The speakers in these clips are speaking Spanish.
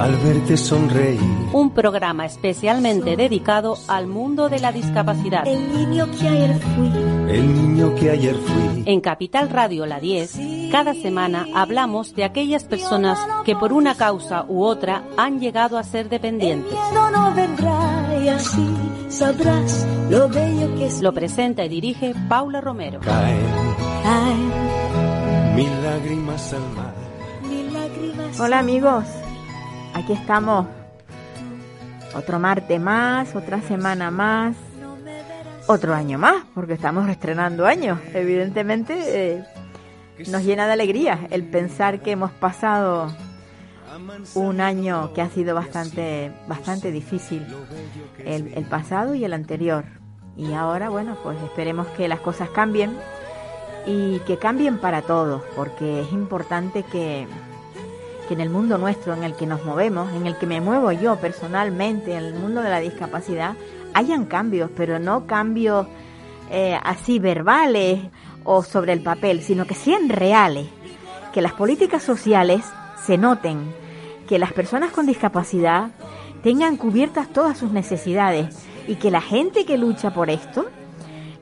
Al verte sonreír. Un programa especialmente dedicado al mundo de la discapacidad. El niño que ayer fui. El niño que ayer fui. En Capital Radio La 10, cada semana hablamos de aquellas personas que por una causa u otra han llegado a ser dependientes. El miedo no vendrá y así sabrás lo bello que es. Lo presenta y dirige Paula Romero. Caen Ay, mil lágrimas al mar. mil lágrimas. Hola amigos, aquí estamos. Otro martes más, otra semana más, otro año más, porque estamos estrenando años. Evidentemente eh, nos llena de alegría el pensar que hemos pasado un año que ha sido bastante, bastante difícil, el, el pasado y el anterior. Y ahora, bueno, pues esperemos que las cosas cambien y que cambien para todos, porque es importante que, que en el mundo nuestro, en el que nos movemos, en el que me muevo yo personalmente, en el mundo de la discapacidad, hayan cambios, pero no cambios eh, así verbales o sobre el papel, sino que sean reales, que las políticas sociales se noten, que las personas con discapacidad tengan cubiertas todas sus necesidades y que la gente que lucha por esto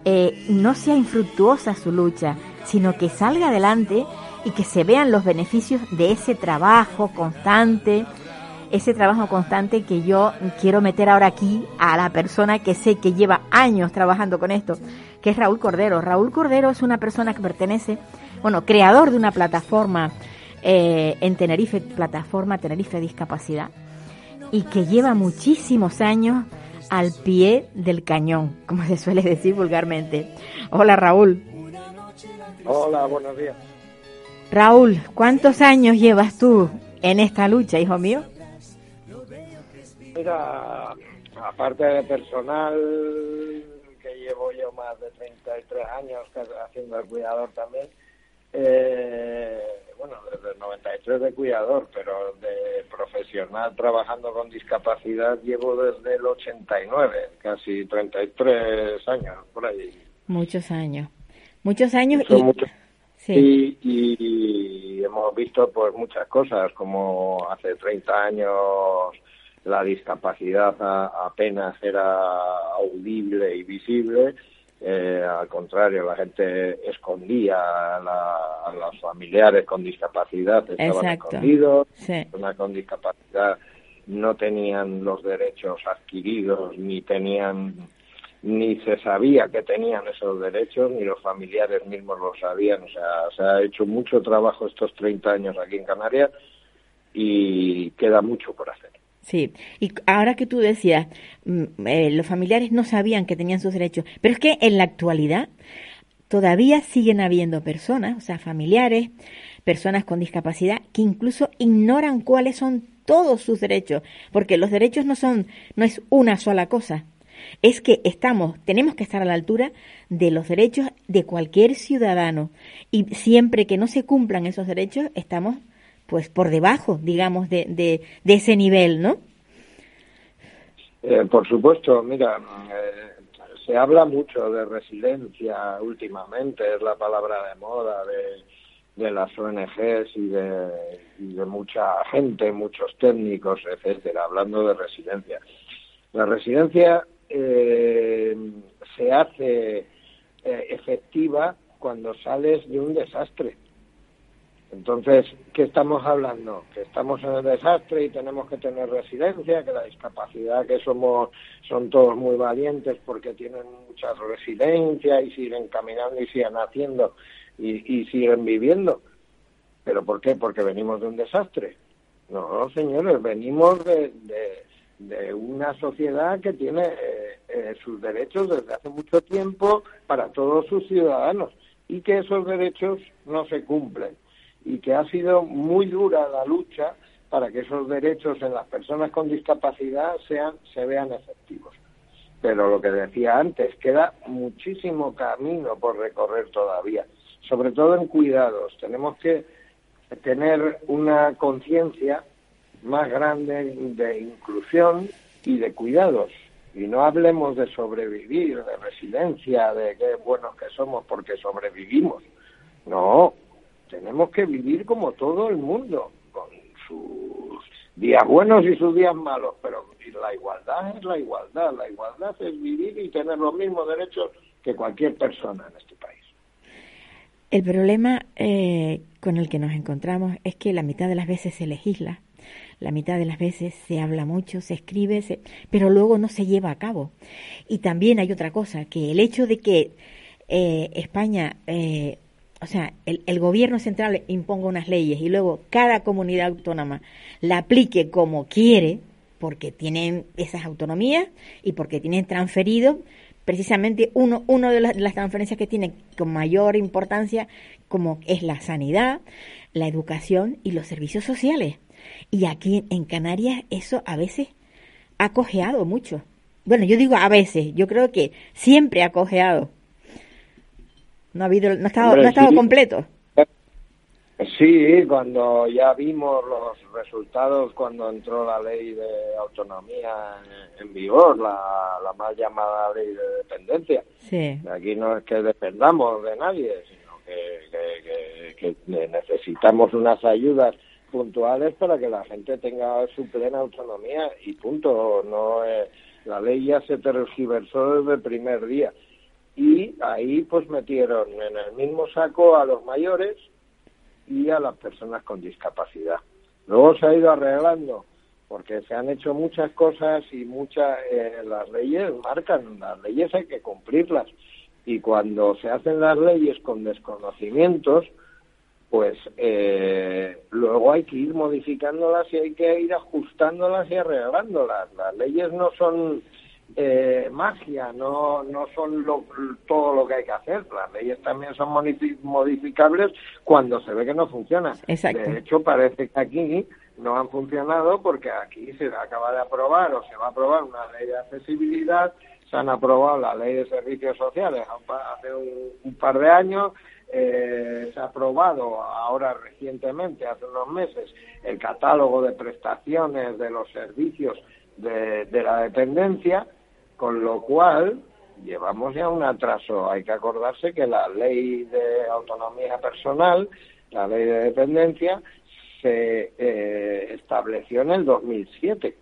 eh, no sea infructuosa su lucha, sino que salga adelante y que se vean los beneficios de ese trabajo constante, ese trabajo constante que yo quiero meter ahora aquí a la persona que sé que lleva años trabajando con esto, que es Raúl Cordero. Raúl Cordero es una persona que pertenece, bueno, creador de una plataforma eh, en Tenerife, plataforma Tenerife Discapacidad, y que lleva muchísimos años al pie del cañón, como se suele decir vulgarmente. Hola Raúl. Hola, buenos días. Raúl, ¿cuántos años llevas tú en esta lucha, hijo mío? Mira, aparte de personal, que llevo yo más de 33 años haciendo el cuidador también, eh, bueno, desde el 93 de cuidador, pero de profesional trabajando con discapacidad llevo desde el 89, casi 33 años, por ahí. Muchos años. Muchos años y... muchos. Sí. Y, y hemos visto pues muchas cosas, como hace 30 años la discapacidad a- apenas era audible y visible, eh, al contrario, la gente escondía a, la- a los familiares con discapacidad, estaban Exacto. escondidos, Sí. personas con discapacidad no tenían los derechos adquiridos, ni tenían ni se sabía que tenían esos derechos, ni los familiares mismos lo sabían. O sea, se ha hecho mucho trabajo estos 30 años aquí en Canarias y queda mucho por hacer. Sí, y ahora que tú decías, mm, eh, los familiares no sabían que tenían sus derechos, pero es que en la actualidad todavía siguen habiendo personas, o sea, familiares, personas con discapacidad, que incluso ignoran cuáles son todos sus derechos, porque los derechos no son, no es una sola cosa, es que estamos, tenemos que estar a la altura de los derechos de cualquier ciudadano, y siempre que no se cumplan esos derechos, estamos pues por debajo, digamos, de, de, ese nivel, ¿no? Eh, por supuesto, mira, eh, se habla mucho de resiliencia últimamente, es la palabra de moda de, de las ONGs y de, y de mucha gente, muchos técnicos, etcétera, hablando de resiliencia. La resiliencia eh, se hace eh, efectiva cuando sales de un desastre. Entonces, ¿qué estamos hablando? Que estamos en el desastre y tenemos que tener resiliencia, que la discapacidad, que somos, son todos muy valientes porque tienen mucha resiliencia y siguen caminando y siguen haciendo y, y siguen viviendo. ¿Pero por qué? Porque venimos de un desastre. No, señores, venimos de, de, de una sociedad que tiene eh, eh, sus derechos desde hace mucho tiempo para todos sus ciudadanos y que esos derechos no se cumplen y que ha sido muy dura la lucha para que esos derechos en las personas con discapacidad sean se vean efectivos. Pero lo que decía antes, queda muchísimo camino por recorrer todavía, sobre todo en cuidados. Tenemos que tener una conciencia más grande de inclusión y de cuidados. Y no hablemos de sobrevivir, de residencia, de qué buenos que somos porque sobrevivimos. No, tenemos que vivir como todo el mundo, con sus días buenos y sus días malos, pero la igualdad es la igualdad. La igualdad es vivir y tener los mismos derechos que cualquier persona en este país. El problema eh, con el que nos encontramos es que la mitad de las veces se legisla, la mitad de las veces se habla mucho, se escribe, pero luego no se lleva a cabo. Y también hay otra cosa, que el hecho de que eh, España, eh, o sea, el, el, gobierno central imponga unas leyes y luego cada comunidad autónoma la aplique como quiere, porque tienen esas autonomías y porque tienen transferido precisamente uno, uno de las, las transferencias que tienen con mayor importancia como es la sanidad, la educación y los servicios sociales. Y aquí en Canarias eso a veces ha cojeado mucho. Bueno, yo digo a veces, yo creo que siempre ha cojeado. No ha habido, no ha estado, no ha estado completo. Sí, cuando ya vimos los resultados cuando entró la ley de autonomía en, vigor, la, la, mal llamada ley de dependencia. Sí. Aquí no es que dependamos de nadie, sino que, que, que necesitamos unas ayudas puntuales para que la gente tenga su plena autonomía y punto. No eh, la ley ya se tergiversó desde el primer día y ahí pues metieron en el mismo saco a los mayores y a las personas con discapacidad. Luego se ha ido arreglando porque se han hecho muchas cosas y muchas eh, las leyes marcan, las leyes hay que cumplirlas y cuando se hacen las leyes con desconocimientos, pues eh, luego hay que ir modificándolas y hay que ir ajustándolas y arreglándolas. Las leyes no son eh, magia, no, no son lo, todo lo que hay que hacer. Las leyes también son modificables cuando se ve que no funcionan. De hecho, parece que aquí no han funcionado porque aquí se acaba de aprobar o se va a aprobar una ley de accesibilidad, se han aprobado la ley de servicios sociales hace un, par de años, eh, se ha aprobado ahora recientemente, hace unos meses, el catálogo de prestaciones de los servicios de, de la dependencia con lo cual llevamos ya un atraso. Hay que acordarse que la ley de autonomía personal, la ley de dependencia, se eh, estableció en el 2007.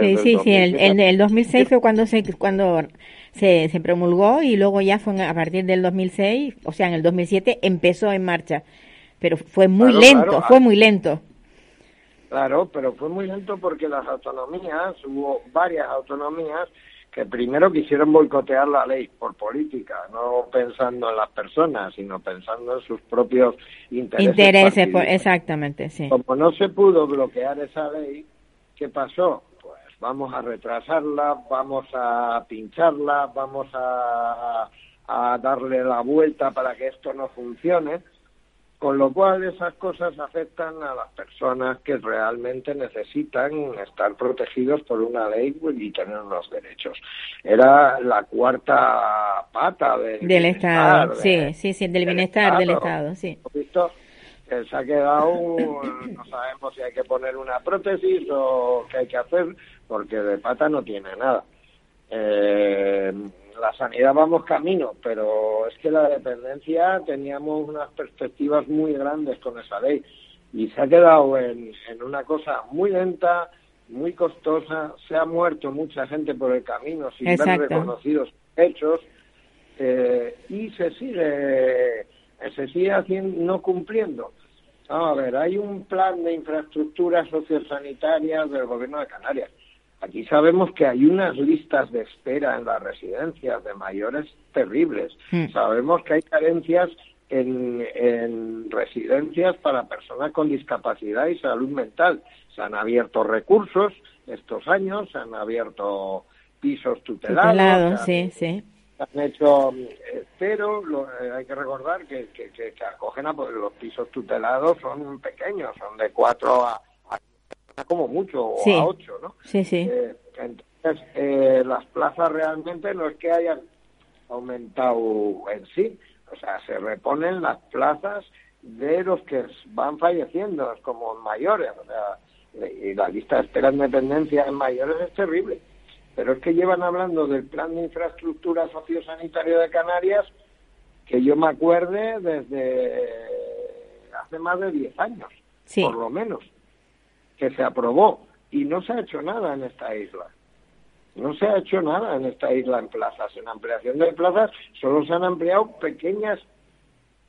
sí, sí, sí, en el, 2006 fue cuando se cuando se, se promulgó y luego ya fue a partir del 2006, o sea, en el 2007 empezó en marcha, pero fue muy lento, fue muy lento. Claro, pero fue muy lento porque las autonomías, hubo varias autonomías que primero quisieron boicotear la ley por política, no pensando en las personas, sino pensando en sus propios intereses. Intereses, exactamente, sí. Como no se pudo bloquear esa ley, ¿qué pasó? Vamos a retrasarla, vamos a pincharla, vamos a, a darle la vuelta para que esto no funcione con lo cual esas cosas afectan a las personas que realmente necesitan estar protegidos por una ley y tener unos derechos. Era la cuarta pata del, Estado, sí, sí, sí, del, bienestar del Estado, sí. Visto? se ha quedado, no sabemos si hay que poner una prótesis o qué hay que hacer, porque de pata no tiene nada. Eh, la sanidad vamos camino, pero es que la dependencia teníamos unas perspectivas muy grandes con esa ley y se ha quedado en, en una cosa muy lenta, muy costosa, se ha muerto mucha gente por el camino sin ver reconocidos hechos eh, y se sigue se sigue haciendo, no cumpliendo. a ver, hay un plan de infraestructuras sociosanitarias del gobierno de Canarias Aquí sabemos que hay unas listas de espera en las residencias de mayores terribles. Hmm. Sabemos que hay carencias en, en, residencias para personas con discapacidad y salud mental. Se han abierto recursos estos años, se han abierto pisos tutelados. sí, sí. Se han hecho, eh, pero eh, hay que recordar que, que, que, acogen a pues, los pisos tutelados son pequeños, son de cuatro a como mucho, o a ocho, ¿no? Sí, sí. Eh, entonces, eh, las plazas realmente no es que hayan aumentado en sí, o sea, se reponen las plazas de los que van falleciendo como mayores, o sea, y la lista de espera en dependencia en mayores es terrible. Pero es que llevan hablando del plan de infraestructura sociosanitario de Canarias que yo me acuerde desde hace más de 10 años, por lo menos, que se aprobó y no se ha hecho nada en esta isla. No se ha hecho nada en esta isla en plazas. En ampliación de plazas solo se han ampliado pequeñas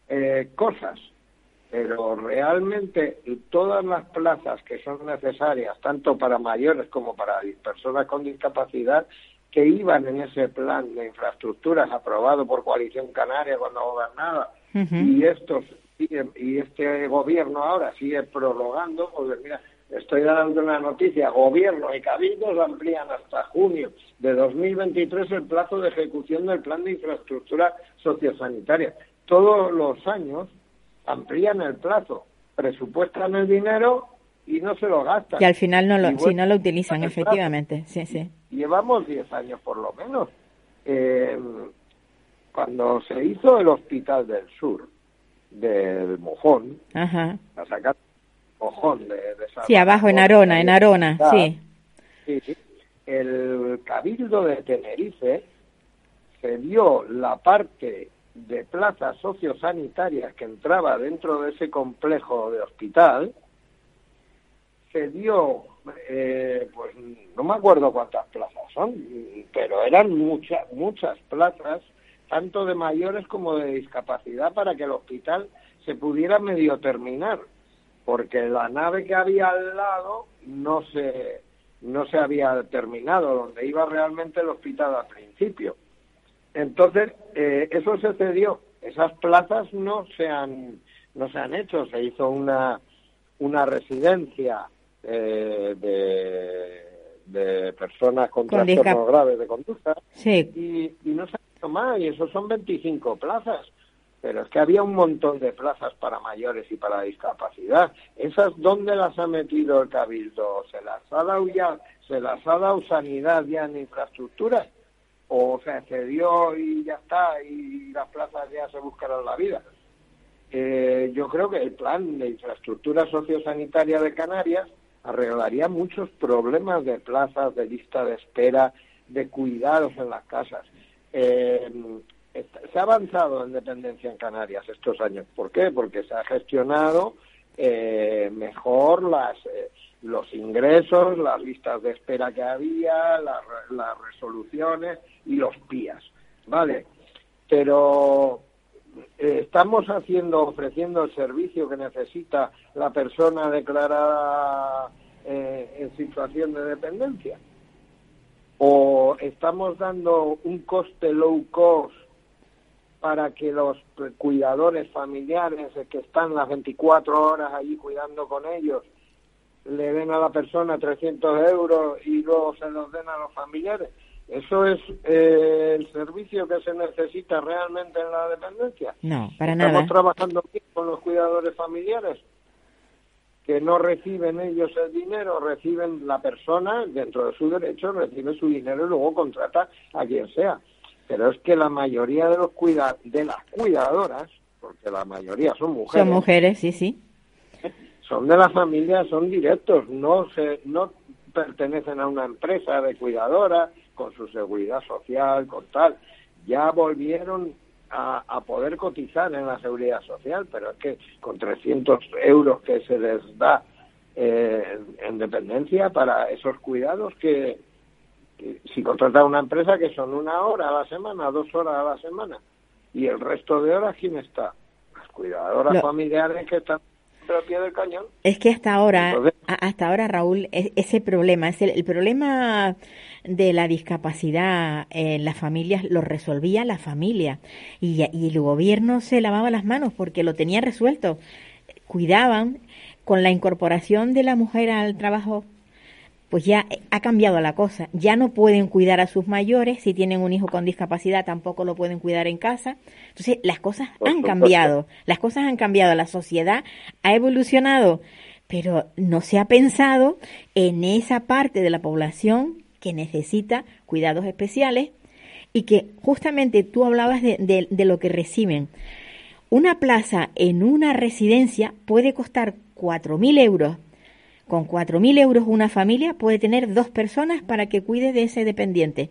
eh, cosas, pero realmente todas las plazas que son necesarias, tanto para mayores como para personas con discapacidad, que iban en ese plan de infraestructuras aprobado por Coalición Canaria cuando gobernaba, y estos y este gobierno ahora sigue prorrogando, pues mira, estoy dando una noticia, gobierno y cabildos amplían hasta junio de 2023 el plazo de ejecución del plan de infraestructura sociosanitaria. Todos los años amplían el plazo, presupuestan el dinero y no se lo gastan. Y al final no lo, si no lo utilizan, efectivamente. Sí, sí. Llevamos 10 años por lo menos. Eh, cuando se hizo el Hospital del Sur, del Mojón, Ajá. a sacar Mojón de, de Sí, abajo en Arona, en Arona, sí. Sí, el Cabildo de Tenerife se dio la parte de plazas sociosanitarias que entraba dentro de ese complejo de hospital, se dio, eh, pues no me acuerdo cuántas plazas son, pero eran muchas, muchas plazas tanto de mayores como de discapacidad, para que el hospital se pudiera medio terminar, porque la nave que había al lado no se, no se había terminado, donde iba realmente el hospital al principio. Entonces, eh, eso se cedió. Esas plazas no se han, no se han hecho. Se hizo una, una residencia eh, de, de personas con, trastornos graves de conducta y, y no se más, y eso son 25 plazas. Pero es que había un montón de plazas para mayores y para discapacidad. ¿Esas dónde las ha metido el Cabildo? ¿Se las ha dado ya, se las ha dado sanidad ya en infraestructuras? ¿O se cedió y ya está y las plazas ya se buscarán la vida? Eh, yo creo que el plan de infraestructura sociosanitaria de Canarias arreglaría muchos problemas de plazas, de lista de espera, de cuidados en las casas. Eh, se ha avanzado en dependencia en Canarias estos años. ¿Por qué? Porque se ha gestionado eh, mejor las, eh, los ingresos, las listas de espera que había, las, resoluciones y los PIAs. ¿Vale? Pero eh, estamos haciendo, ofreciendo el servicio que necesita la persona declarada en situación de dependencia o estamos dando un coste low cost para que los cuidadores familiares que están las 24 horas allí cuidando con ellos le den a la persona 300 euros y luego se los den a los familiares. ¿Eso es eh, el servicio que se necesita realmente en la dependencia? No, para nada. ¿Estamos trabajando con los cuidadores familiares? que no reciben ellos el dinero, reciben la persona, dentro de su derecho, recibe su dinero y luego contrata a quien sea. Pero es que la mayoría de los cuida de las cuidadoras, porque la mayoría son mujeres. Son mujeres, sí, sí. Son de la familia, son directos, no se no pertenecen a una empresa de cuidadora con su seguridad social, con tal. Ya volvieron a, poder cotizar en la seguridad social, pero es que con 300 euros que se les da eh, en dependencia para esos cuidados que, si contrata una empresa que son una hora a la semana, dos horas a la semana, y el resto de horas, ¿quién está? Las cuidadoras familiares que están al pie del cañón. Es que hasta ahora, hasta ahora, Raúl, ese problema, es el problema de la discapacidad en las familias lo resolvía la familia y, el gobierno se lavaba las manos porque lo tenía resuelto. Cuidaban con la incorporación de la mujer al trabajo pues ya ha cambiado la cosa. Ya no pueden cuidar a sus mayores, si tienen un hijo con discapacidad tampoco lo pueden cuidar en casa. Entonces, las cosas han cambiado, las cosas han cambiado, la sociedad ha evolucionado, pero no se ha pensado en esa parte de la población que necesita cuidados especiales y que justamente tú hablabas de, de, lo que reciben. Una plaza en una residencia puede costar 4.000 euros con 4.000 euros una familia puede tener dos personas para que cuide de ese dependiente.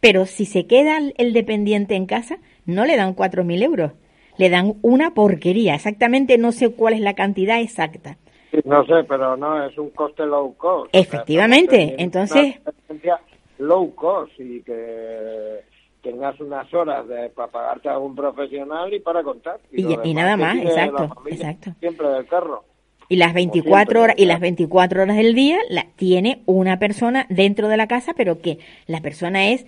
Pero si se queda el dependiente en casa, no le dan 4.000 euros, le dan una porquería. Exactamente no sé cuál es la cantidad exacta. no sé, pero no, es un coste low cost. Efectivamente, entonces... Low cost y que tengas unas horas de, para pagarte a un profesional y para contar. Y, nada más, exacto, exacto. Siempre del carro. Y las 24 horas y las 24 horas del día la tiene una persona dentro de la casa, pero que la persona es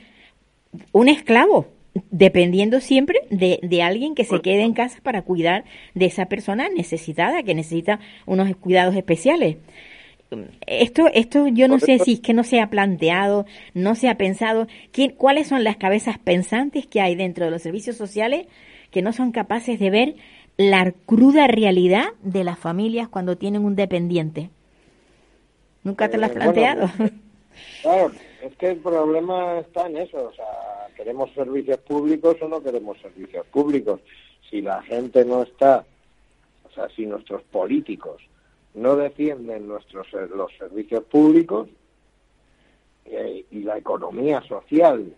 un esclavo, dependiendo siempre de, de alguien que se quede en casa para cuidar de esa persona necesitada, que necesita unos cuidados especiales. Esto, esto yo no sé si es que no se ha planteado, no se ha pensado, ¿quién, cuáles son las cabezas pensantes que hay dentro de los servicios sociales que no son capaces de ver la cruda realidad de las familias cuando tienen un dependiente. ¿Nunca te lo has eh, planteado? claro, es que el problema está en eso, o sea, queremos servicios públicos o no queremos servicios públicos. Si la gente no está, o sea, si nuestros políticos no defienden nuestros los servicios públicos eh, y la economía social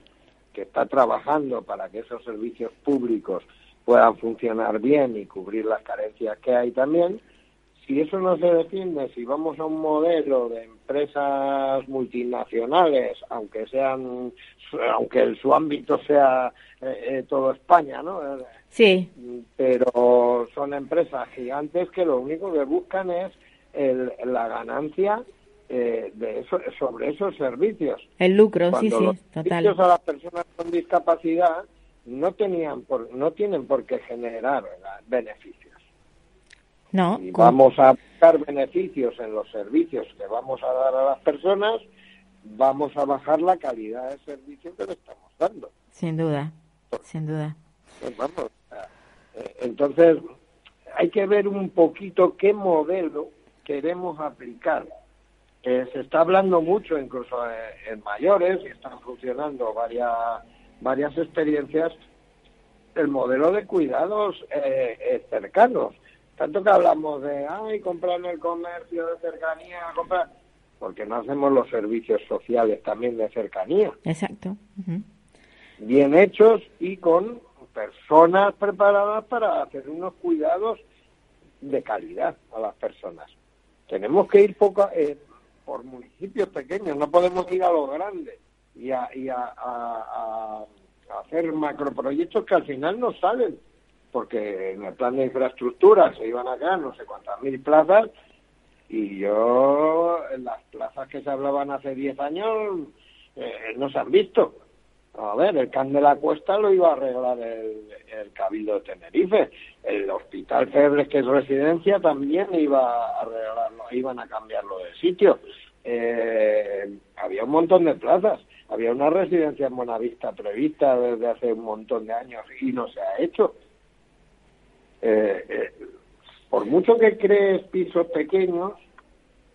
que está trabajando para que esos servicios públicos puedan funcionar bien y cubrir las carencias que hay también, si eso no se defiende, si vamos a un modelo de empresas multinacionales, aunque sean, aunque su ámbito sea eh, eh, todo España, ¿no? Sí. Pero son empresas gigantes que lo único que buscan es la ganancia eh, de eso, sobre esos servicios. El lucro, sí, sí, los total. a las personas con discapacidad no tenían por, no tienen por qué generar beneficios. No. Y vamos a buscar beneficios en los servicios que vamos a dar a las personas, vamos a bajar la calidad del servicio que le estamos dando. Sin duda, sin duda. Pues vamos, eh, entonces hay que ver un poquito qué modelo queremos aplicar. se está hablando mucho, incluso en, mayores, y están funcionando varias, varias experiencias, el modelo de cuidados eh, eh, cercanos. Tanto que hablamos de, ay, comprar en el comercio de cercanía, comprar, porque no hacemos los servicios sociales también de cercanía. Exacto. Bien hechos y con personas preparadas para hacer unos cuidados de calidad a las personas. Tenemos que ir poco, eh, por municipios pequeños, no podemos ir a los grandes y a, y a, a, a hacer macroproyectos que al final no salen, porque en el plan de infraestructura se iban a quedar no sé cuántas mil plazas y yo, las plazas que se hablaban hace 10 años, eh, no se han visto. A ver, el Can de la Cuesta lo iba a arreglar el, el Cabildo de Tenerife. El Hospital Febres, que es residencia, también iba a arreglarlo, iban a cambiarlo de sitio. Eh, había un montón de plazas. Había una residencia en Buenavista prevista desde hace un montón de años y no se ha hecho. Eh, eh, por mucho que crees pisos pequeños,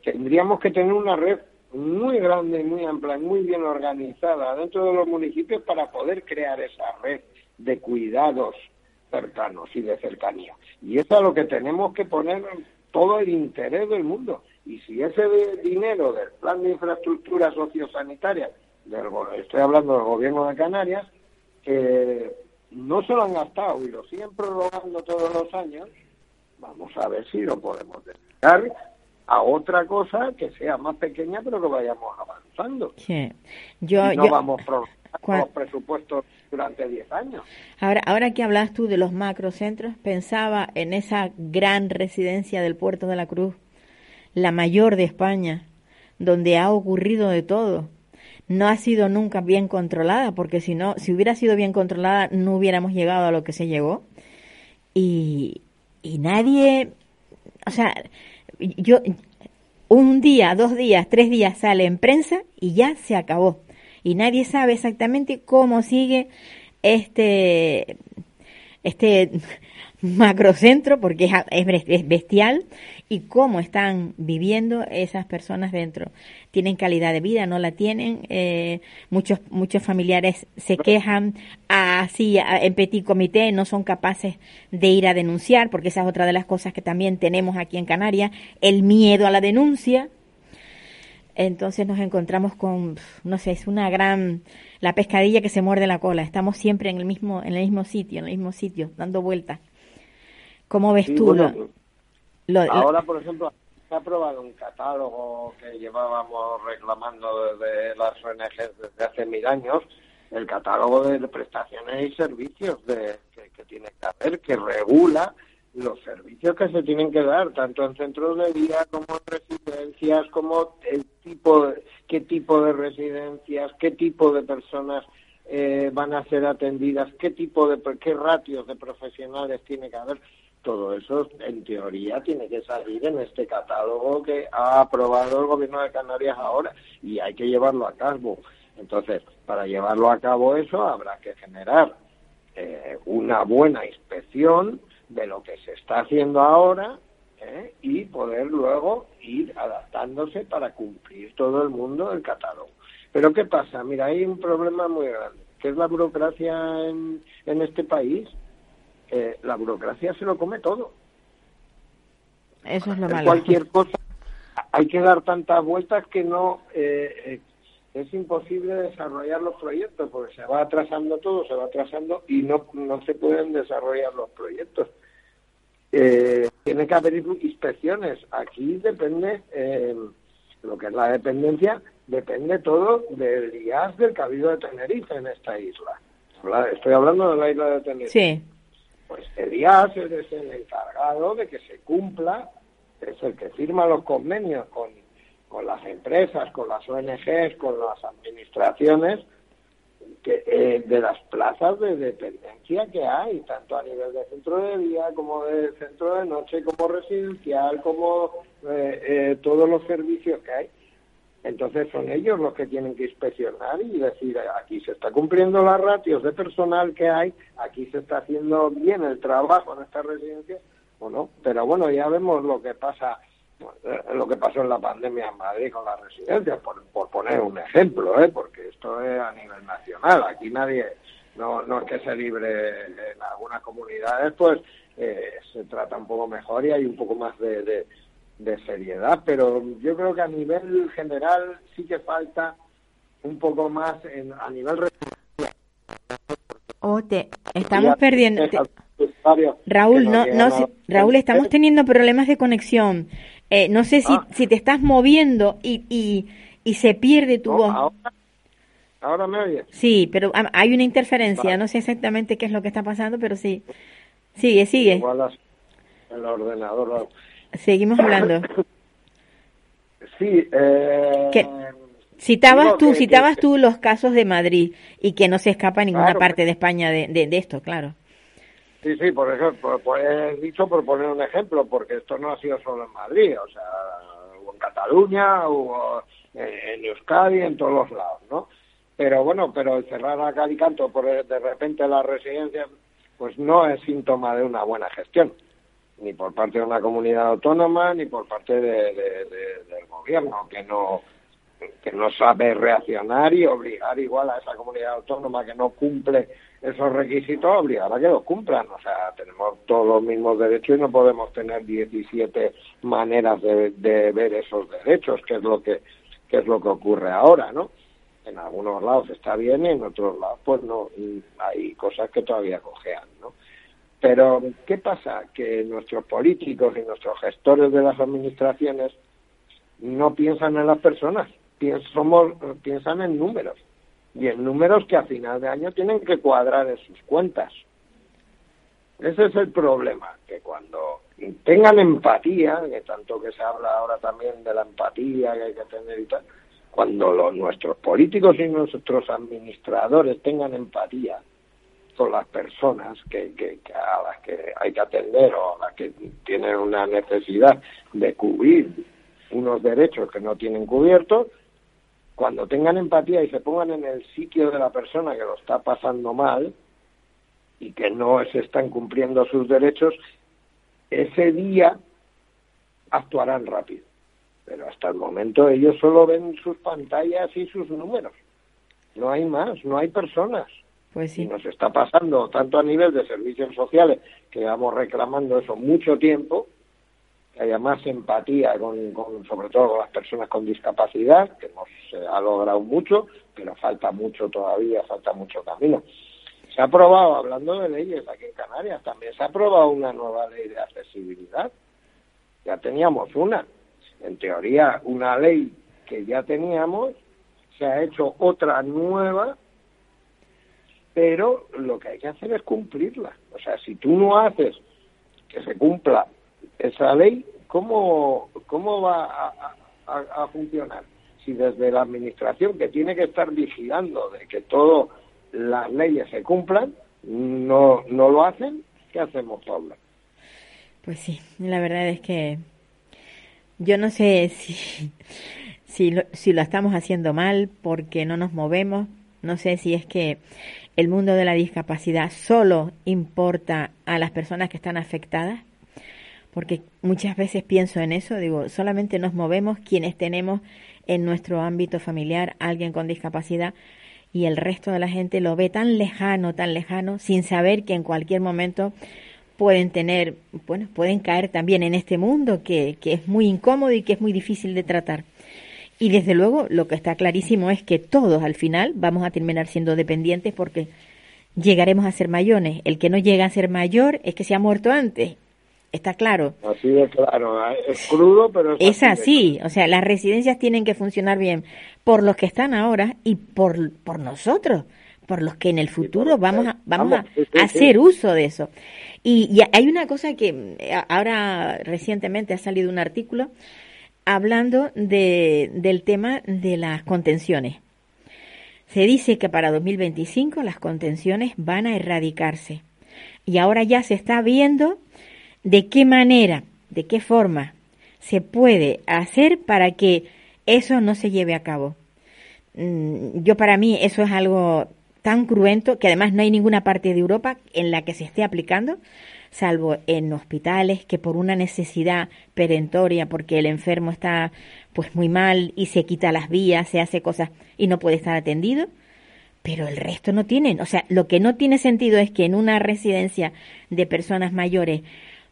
tendríamos que tener una red muy grande, muy amplia, muy bien organizada dentro de los municipios para poder crear esa red de cuidados cercanos y de cercanía. Y eso es a lo que tenemos que poner todo el interés del mundo. Y si ese dinero del plan de infraestructura sociosanitaria, del, estoy hablando del gobierno de Canarias, que no se lo han gastado y lo siguen prorrogando todos los años, vamos a ver si lo podemos dedicar a otra cosa que sea más pequeña pero que vayamos avanzando. Sí. Yo, no vamos a los presupuestos durante 10 años. Ahora, ahora que hablas tú de los macrocentros, pensaba en esa gran residencia del Puerto de la Cruz, la mayor de España, donde ha ocurrido de todo. No ha sido nunca bien controlada, porque si no, si hubiera sido bien controlada, no hubiéramos llegado a lo que se llegó. Y, y nadie, o sea, yo un día, dos días, tres días sale en prensa y ya se acabó. Y nadie sabe exactamente cómo sigue este, este macrocentro, porque es, es, bestial, y cómo están viviendo esas personas dentro. Tienen calidad de vida, no la tienen. Eh, muchos, muchos familiares se quejan así en petit comité, no son capaces de ir a denunciar, porque esa es otra de las cosas que también tenemos aquí en Canarias, el miedo a la denuncia entonces nos encontramos con, no sé, es una gran, la pescadilla que se muerde la cola. Estamos siempre en el mismo, en el mismo sitio, en el mismo sitio, dando vueltas. ¿Cómo ves Sí, tú? bueno, lo- Ahora, por ejemplo, se ha aprobado un catálogo que llevábamos reclamando desde las ONG desde hace mil años, el catálogo de prestaciones y servicios de, que, que tiene que haber, que regula los servicios que se tienen que dar, tanto en centros de día como en residencias, como el tipo, de- qué tipo de residencias, qué tipo de personas eh, van a ser atendidas, qué tipo de, qué ratios de profesionales tiene que haber. Todo eso, en teoría, tiene que salir en este catálogo que ha aprobado el Gobierno de Canarias ahora y hay que llevarlo a cabo. Entonces, para llevarlo a cabo eso, habrá que generar eh, una buena inspección de lo que se está haciendo ahora ¿eh? y poder luego ir adaptándose para cumplir todo el mundo el catálogo. Pero ¿qué pasa? Mira, hay un problema muy grande, que es la burocracia en, en este país. Eh, la burocracia se lo come todo. eso es lo malo. cualquier cosa hay que dar tantas vueltas que no eh, eh, es imposible desarrollar los proyectos porque se va atrasando todo, se va atrasando y no, no se pueden desarrollar los proyectos. Eh, tiene que haber inspecciones. Aquí depende, eh, lo que es la dependencia, depende todo del IAS del Cabildo de Tenerife en esta isla. Estoy hablando de la isla de Tenerife Sí, pues el IAS es el encargado de que se cumpla, es el que firma los convenios con, con las empresas, con las ONGs, con las administraciones que, eh, de las plazas de dependencia que hay, tanto a nivel de centro de día como de centro de noche, como residencial, como eh, eh, todos los servicios que hay. Entonces son ellos los que tienen que inspeccionar y decir, aquí se está cumpliendo las ratios de personal que hay, aquí se está haciendo bien el trabajo en estas residencias o no. Pero bueno, ya vemos lo que pasa, eh, lo que pasó en la pandemia en Madrid con las residencias, por, por poner un ejemplo, ¿eh? porque esto es a nivel nacional. Aquí nadie, no, no es que se libre en algunas comunidades, pues eh, se trata un poco mejor y hay un poco más de, de de seriedad, pero yo creo que a nivel general sí que falta un poco más en, a nivel oh, te, estamos perdiendo. te- Raúl, Raúl, no, no, si- Raúl, estamos teniendo problemas de conexión. Eh, no sé si, Ah. si te estás moviendo y, y, y se pierde tu voz. ahora, ahora me oyes. Sí, pero ha- hay una interferencia. Vale. No sé exactamente qué es lo que está pasando, pero sí. Sigue, sigue. Igual el ordenador. Seguimos hablando. Sí, eh, Que- Citabas tú, que- citabas que- tú los casos de Madrid y que no se escapa ninguna Claro, parte de España de, de, de esto, claro. Sí, sí, por ejemplo, pues he dicho por poner un ejemplo, porque esto no ha sido solo en Madrid, o sea, hubo en Cataluña, hubo en, en Euskadi, en todos los lados, ¿no? Pero bueno, pero cerrar a cal y canto por de repente la residencia, pues no es síntoma de una buena gestión, ni por parte de una comunidad autónoma, ni por parte de- de- de- del gobierno, que no que no sabe reaccionar y obligar igual a esa comunidad autónoma que no cumple esos requisitos, obligar a que los cumplan. O sea, tenemos todos los mismos derechos y no podemos tener 17 maneras de, de ver esos derechos, que es lo que, que es lo que ocurre ahora, ¿no? En algunos lados está bien y en otros lados pues no, hay cosas que todavía cojean, ¿no? Pero, ¿qué pasa? Que nuestros políticos y nuestros gestores de las administraciones no piensan en las personas, piens- somos, piensan en números. Y en números que a final de año tienen que cuadrar en sus cuentas. Ese es el problema, que cuando tengan empatía, que tanto que se habla ahora también de la empatía que hay que tener y tal, cuando los, nuestros políticos y nuestros administradores tengan empatía con las personas que- que a las que hay que atender o a las que tienen una necesidad de cubrir unos derechos que no tienen cubiertos, cuando tengan empatía y se pongan en el sitio de la persona que lo está pasando mal y que no se están cumpliendo sus derechos, ese día actuarán rápido. Pero hasta el momento ellos solo ven sus pantallas y sus números. No hay más, no hay personas. Pues Y sí. nos está pasando tanto a nivel de servicios sociales, que vamos reclamando eso mucho tiempo, que haya más empatía con, con, sobre todo con las personas con discapacidad, que hemos eh, ha logrado mucho, pero falta mucho todavía, falta mucho camino. Se ha aprobado, hablando de leyes aquí en Canarias, también se ha aprobado una nueva ley de accesibilidad. Ya teníamos una. En teoría, una ley que ya teníamos, se ha hecho otra nueva, pero lo que hay que hacer es cumplirla. O sea, si tú no haces que se cumpla esa ley, ¿cómo, cómo va a, funcionar? Si desde la Administración, que tiene que estar vigilando de que todas las leyes se cumplan, no, no lo hacen, ¿qué hacemos, Paula? Pues sí, la verdad es que yo no sé si, si, lo, si lo estamos haciendo mal porque no nos movemos, no sé si es que el mundo de la discapacidad solo importa a las personas que están afectadas porque muchas veces pienso en eso, digo, solamente nos movemos quienes tenemos en nuestro ámbito familiar alguien con discapacidad y el resto de la gente lo ve tan lejano, tan lejano, sin saber que en cualquier momento pueden tener, bueno, pueden caer también en este mundo que, que es muy incómodo y que es muy difícil de tratar. Y desde luego lo que está clarísimo es que todos al final vamos a terminar siendo dependientes porque llegaremos a ser mayores. El que no llega a ser mayor es que se ha muerto antes Está claro. Así de claro, ¿eh? es crudo, pero es, así. O sea, las residencias tienen que funcionar bien por los que están ahora y por, por nosotros, por los que en el futuro vamos a, vamos, a, hacer uso de eso. Y, y, hay una cosa que eh, ahora recientemente ha salido un artículo hablando de, del tema de las contenciones. Se dice que para 2025 las contenciones van a erradicarse. Y ahora ya se está viendo de qué manera, de qué forma se puede hacer para que eso no se lleve a cabo. Mm, yo para mí eso es algo tan cruento que además no hay ninguna parte de Europa en la que se esté aplicando, salvo en hospitales que por una necesidad perentoria, porque el enfermo está pues muy mal y se quita las vías, se hace cosas y no puede estar atendido, pero el resto no tienen. O sea, lo que no tiene sentido es que en una residencia de personas mayores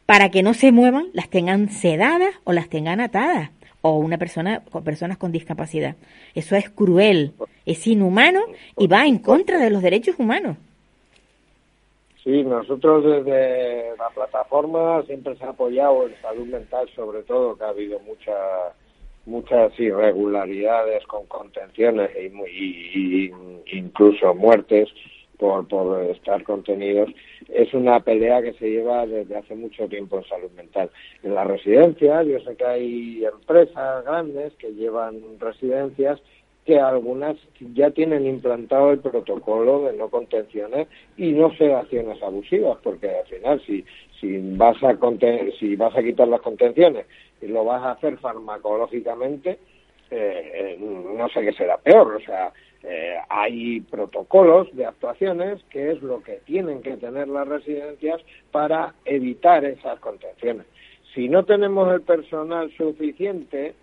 para que no se muevan, las tengan sedadas o las tengan atadas o una persona con personas con discapacidad. Eso es cruel, es inhumano y va en contra de los derechos humanos. Sí, nosotros desde la plataforma siempre se ha apoyado en salud mental, sobre todo que ha habido muchas muchas irregularidades con contenciones y, y, y incluso muertes por, por estar contenidos, es una pelea que se lleva desde hace mucho tiempo en salud mental. En las residencias, yo sé que hay empresas grandes que llevan residencias que algunas ya tienen implantado el protocolo de no contenciones y no sedaciones abusivas, porque al final si, si vas a si vas a quitar las contenciones y lo vas a hacer farmacológicamente, eh, eh, no sé qué será peor, o sea, eh, hay protocolos de actuaciones que es lo que tienen que tener las residencias para evitar esas contenciones. Si no tenemos el personal suficiente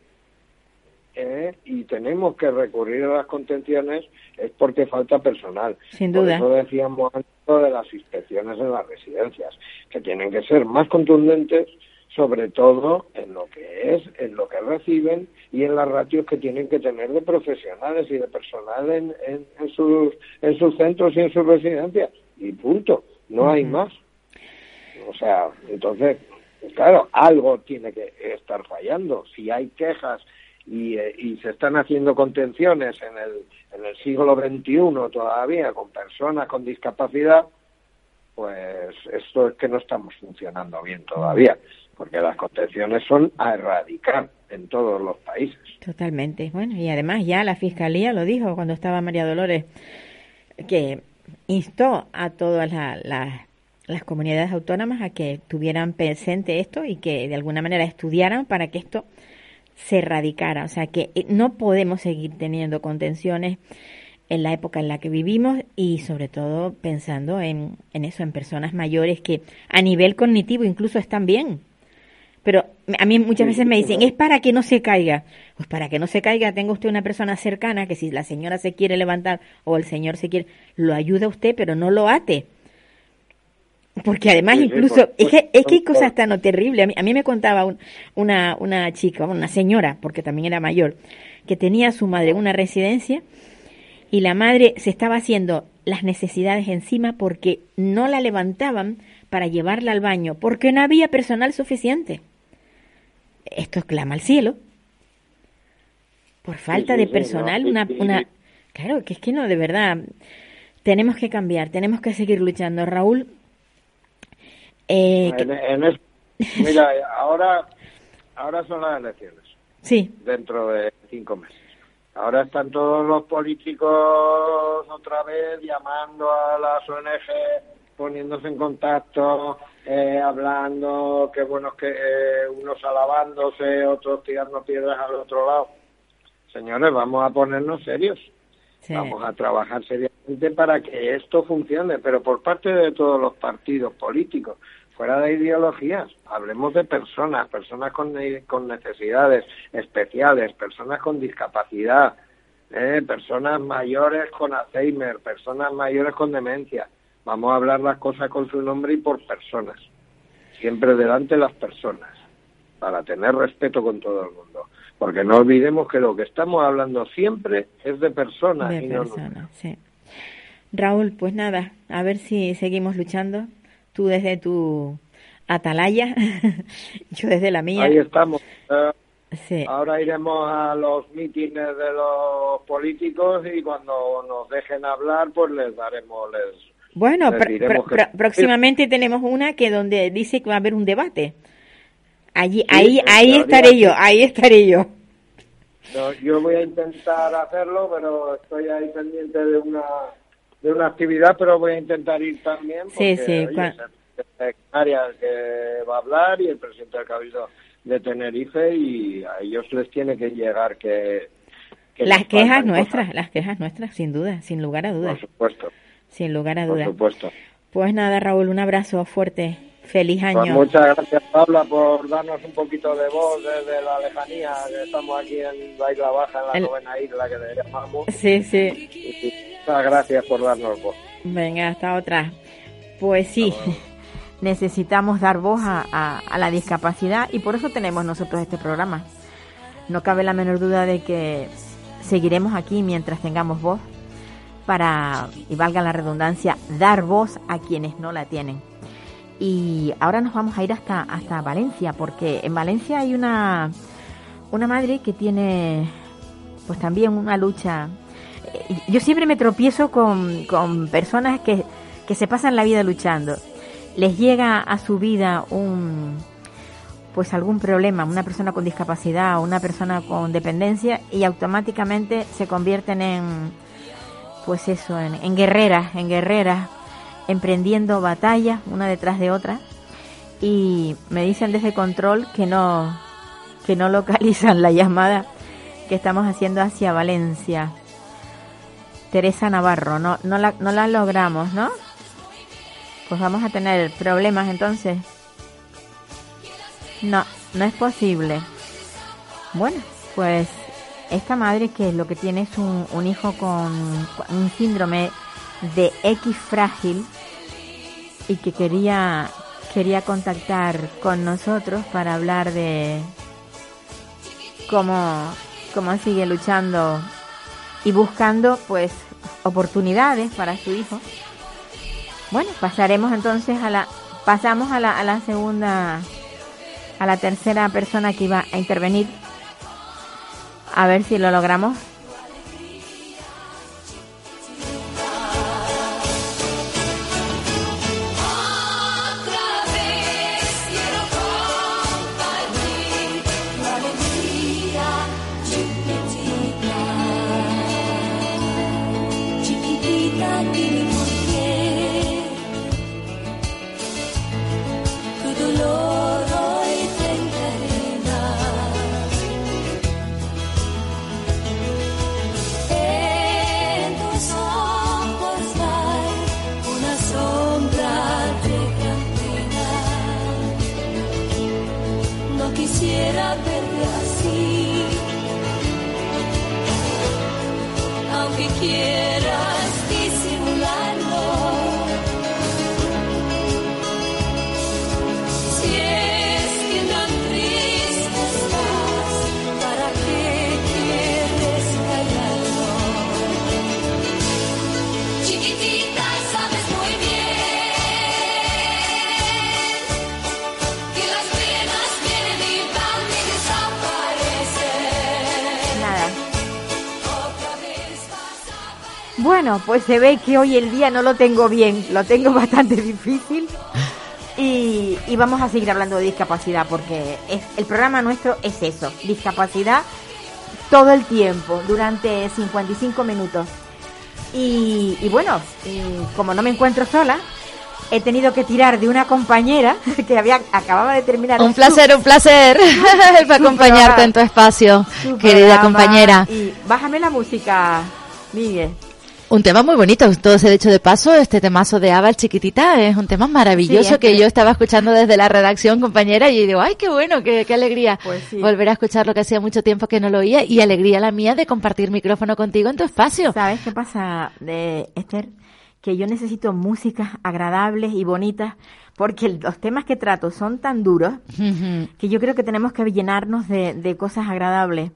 eh, y tenemos que recurrir a las contenciones es porque falta personal. Sin duda. Por eso decíamos antes de las inspecciones en las residencias, que tienen que ser más contundentes sobre todo en lo que es, en lo que reciben y en las ratios que tienen que tener de profesionales y de personal en, en, sus, en sus centros y en sus residencias. Y punto, no hay más. O sea, entonces, claro, algo tiene que estar fallando. Si hay quejas y, eh, y se están haciendo contenciones en el, en el siglo XXI todavía con personas con discapacidad, pues esto es que no estamos funcionando bien todavía porque las contenciones son a erradicar en todos los países. Totalmente. Bueno, y además ya la Fiscalía lo dijo cuando estaba María Dolores, que instó a todas las comunidades autónomas a que tuvieran presente esto y que de alguna manera estudiaran para que esto se erradicara. O sea, que eh, no podemos seguir teniendo contenciones en la época en la que vivimos y sobre todo pensando en, en eso, en personas mayores que a nivel cognitivo incluso están bien, pero a mí muchas veces me dicen, es para que no se caiga. Pues para que no se caiga, tenga usted una persona cercana que si la señora se quiere levantar o el señor se quiere, lo ayuda a usted, pero no lo ate. Porque además Sí, sí, incluso, por- es que, es que hay cosas tan terribles. A mí, a mí me contaba un- una, una chica, una señora, porque también era mayor, que tenía a su madre en una residencia y la madre se estaba haciendo las necesidades encima porque no la levantaban para llevarla al baño, porque no había personal suficiente. Esto clama al cielo. Por falta sí, de personal, no, una, una... Claro, que es que no, de verdad. Tenemos que cambiar, tenemos que seguir luchando. Raúl, eh, que- En, en es- mira, ahora, ahora son las elecciones, sí, dentro de cinco meses. Ahora están todos los políticos otra vez llamando a las ONG, poniéndose en contacto, eh, hablando, que bueno que eh, unos alabándose, otros tirando piedras al otro lado. Señores, vamos a ponernos serios. sí. Vamos a trabajar seriamente para que esto funcione, pero por parte de todos los partidos políticos, fuera de ideologías, hablemos de personas, personas con, ne- con necesidades especiales, personas con discapacidad, eh, personas mayores con Alzheimer, personas mayores con demencia. Vamos a hablar las cosas con su nombre y por personas, siempre delante de las personas, para tener respeto con todo el mundo. Porque no olvidemos que lo que estamos hablando siempre es de personas de y no personas, sí. Raúl, pues nada, a ver si seguimos luchando. Tú desde tu atalaya, yo desde la mía. Ahí estamos. Eh, Sí, ahora iremos a los mítines de los políticos y cuando nos dejen hablar, pues les daremos, les, Bueno, les pr- diremos pr- que- pr- próximamente tenemos una que donde dice que va a haber un debate. Allí, Sí, ahí, ahí estaré yo, ahí estaré yo. No, yo voy a intentar hacerlo, pero estoy ahí pendiente de una de una actividad, pero voy a intentar ir también. Sí, Porque, sí, oye, secretaria el que va a hablar y el presidente del Cabildo de Tenerife y a ellos les tiene que llegar que... que Las quejas nuestras, cosas. las quejas nuestras, sin duda, sin lugar a dudas, Por supuesto, sin lugar a por dudas. supuesto. Pues nada, Raúl, un abrazo fuerte, feliz Pues año. muchas gracias, Paula, por darnos un poquito de voz desde la lejanía, que estamos aquí en la Isla Baja, en la El- novena isla que le llamamos. Sí, sí. Y muchas gracias por darnos voz. Venga, hasta otra. Pues sí, necesitamos dar voz a, a- a la discapacidad y por eso tenemos nosotros este programa. No cabe la menor duda de que seguiremos aquí mientras tengamos voz para, y valga la redundancia, dar voz a quienes no la tienen. Y ahora nos vamos a ir hasta, hasta Valencia, porque en Valencia hay una, una madre que tiene pues también una lucha. Yo siempre me tropiezo con, con personas que, que se pasan la vida luchando. Les llega a su vida un pues algún problema, una persona con discapacidad o una persona con dependencia y automáticamente se convierten en pues eso, en guerreras, en guerreras, emprendiendo batallas una detrás de otra y me dicen desde control que no que no localizan la llamada que estamos haciendo hacia Valencia. Teresa Navarro, no, no, la, no la logramos, ¿no? Pues vamos a tener problemas entonces. No, no es posible. Bueno, pues esta madre que lo que tiene es un, un hijo con un síndrome de X frágil y que quería quería contactar con nosotros para hablar de cómo cómo sigue luchando y buscando pues oportunidades para su hijo. Bueno, pasaremos entonces a la pasamos a la, a la segunda a la tercera persona que iba a intervenir. A ver si lo logramos. Pues se ve que hoy el día no lo tengo bien, lo tengo bastante difícil. Y, y vamos a seguir hablando de discapacidad porque es, el programa nuestro es eso, discapacidad todo el tiempo, durante 55 minutos. Y, y bueno, y como no me encuentro sola, he tenido que tirar de una compañera que había acababa de terminar. Un su- placer, un placer su acompañarte programa. en tu espacio, querida programa. compañera. Y bájame la música, Miguel. Un tema muy bonito, todo se dicho de paso, este temazo de Ava el chiquitita es un tema maravilloso Sí, es que que- yo estaba escuchando desde la redacción, compañera, y digo, ay, qué bueno, qué, qué alegría Pues sí. volver a escuchar lo que hacía mucho tiempo que no lo oía y alegría la mía de compartir micrófono contigo en tu espacio. ¿Sabes qué pasa, de Esther? Que yo necesito músicas agradables y bonitas porque los temas que trato son tan duros que yo creo que tenemos que llenarnos de, de cosas agradables.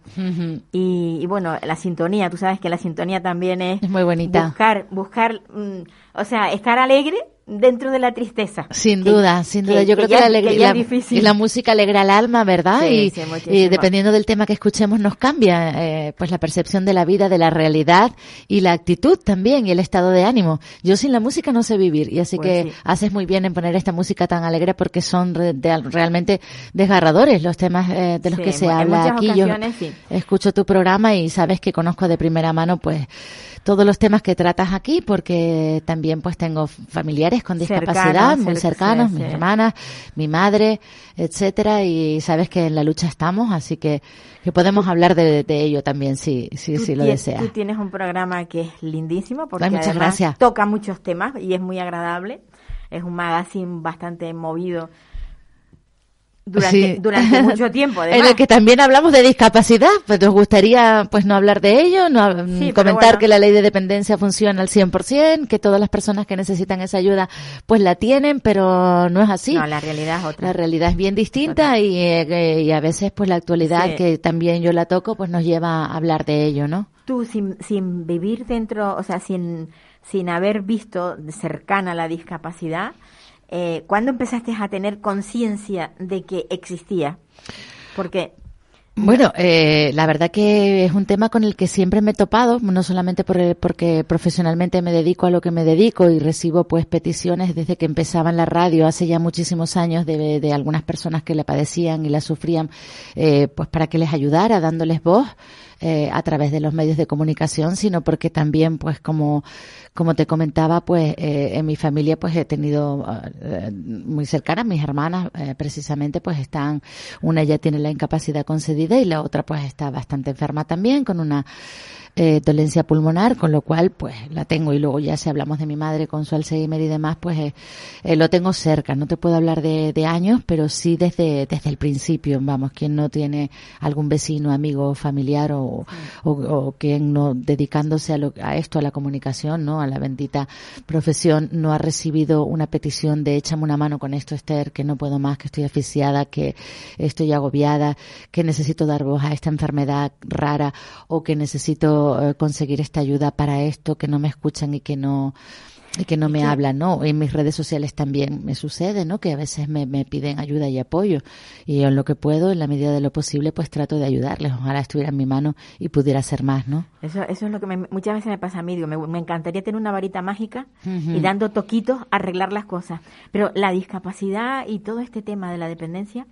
Y, y bueno, la sintonía, tú sabes que la sintonía también es, Es muy bonita. buscar, buscar, mm, o sea, estar alegre dentro de la tristeza. Sin Que- duda, sin duda. que- Yo creo que, la alegría y la, música alegra el alma, ¿verdad? Sí, y, sí, y dependiendo del tema que escuchemos nos cambia, eh, pues la percepción de la vida, de la realidad y la actitud también y el estado de ánimo. Yo sin la música no sé vivir y así Pues que sí. haces muy bien en poner esta música tan alegre porque son re- de- realmente desgarradores los temas eh, de los que se en habla aquí. Yo escucho tu programa y sabes que conozco de primera mano pues todos los temas que tratas aquí porque también pues tengo familiares con discapacidad Cercanos, muy cer- cercanos, sí, mis sí. hermanas, mi madre, etcétera y sabes que en la lucha estamos, así que que podemos hablar de, de ello también si si, si lo deseas. Tú tienes un programa que es lindísimo porque Ay, muchas gracias. toca muchos temas y es muy agradable. Es un magazine bastante movido durante, Sí. durante mucho tiempo. En Además. el que también hablamos de discapacidad, pues nos gustaría pues no hablar de ello, no Sí, comentar bueno. que la ley de dependencia funciona al 100%, que todas las personas que necesitan esa ayuda pues la tienen, pero no es así. No, la realidad es otra. La realidad es bien distinta y, eh, y a veces pues la actualidad Sí. que también yo la toco pues nos lleva a hablar de ello, ¿no? Tú, sin, sin vivir dentro, o sea, sin, sin haber visto cercana la discapacidad, eh, ¿cuándo empezaste a tener conciencia de que existía? Porque Bueno, eh, la verdad que es un tema con el que siempre me he topado, no solamente por el- porque profesionalmente me dedico a lo que me dedico y recibo pues peticiones desde que empezaba en la radio hace ya muchísimos años de, de algunas personas que la padecían y la sufrían, eh, pues para que les ayudara dándoles voz eh, a través de los medios de comunicación, sino porque también pues como como te comentaba, pues eh, en mi familia pues he tenido eh, muy cercanas, mis hermanas eh, precisamente pues están, una ya tiene la incapacidad concedida y la otra pues está bastante enferma también con una eh, dolencia pulmonar, con lo cual pues la tengo y luego ya si hablamos de mi madre con su Alzheimer y demás, pues eh, eh, lo tengo cerca. No te puedo hablar de, de años, pero sí desde, desde el principio, vamos, quien no tiene algún vecino, amigo, familiar o, o, o quien no dedicándose a, lo, a esto, a la comunicación, ¿no? A la bendita profesión, no ha recibido una petición de échame una mano con esto, Esther, que no puedo más, que estoy asfixiada, que estoy agobiada, que necesito dar voz a esta enfermedad rara o que necesito eh, conseguir esta ayuda para esto, que no me escuchan y que no y que no me hablan, ¿no? En mis redes sociales también me sucede, ¿no? Que a veces me, me piden ayuda y apoyo y yo en lo que puedo, en la medida de lo posible, pues trato de ayudarles. Ojalá estuviera en mi mano y pudiera hacer más, ¿no? Eso, eso es lo que me- muchas veces me pasa a mí. Digo, me, me encantaría tener una varita mágica y dando toquitos arreglar las cosas. Pero la discapacidad y todo este tema de la dependencia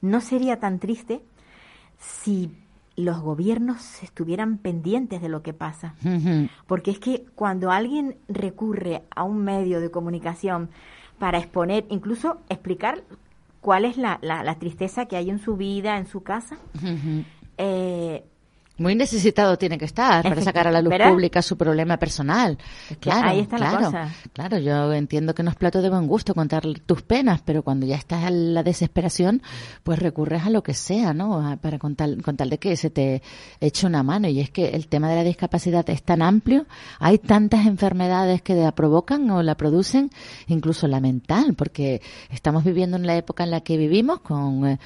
no sería tan triste si los gobiernos estuvieran pendientes de lo que pasa. Porque es que cuando alguien recurre a un medio de comunicación para exponer, incluso explicar cuál es la, la, la tristeza que hay en su vida, en su casa, eh, Muy necesitado tiene que estar para sacar a la luz ¿verdad? pública su problema personal. Es que Claro, ahí está la claro, cosa. claro. Yo entiendo que no es plato de buen gusto contar tus penas, pero cuando ya estás en la desesperación, pues recurres a lo que sea, ¿no? A- Para con tal, con tal de que se te eche una mano. Y es que el tema de la discapacidad es tan amplio, hay tantas enfermedades que la provocan o la producen, incluso la mental, porque estamos viviendo en la época en la que vivimos con, eh,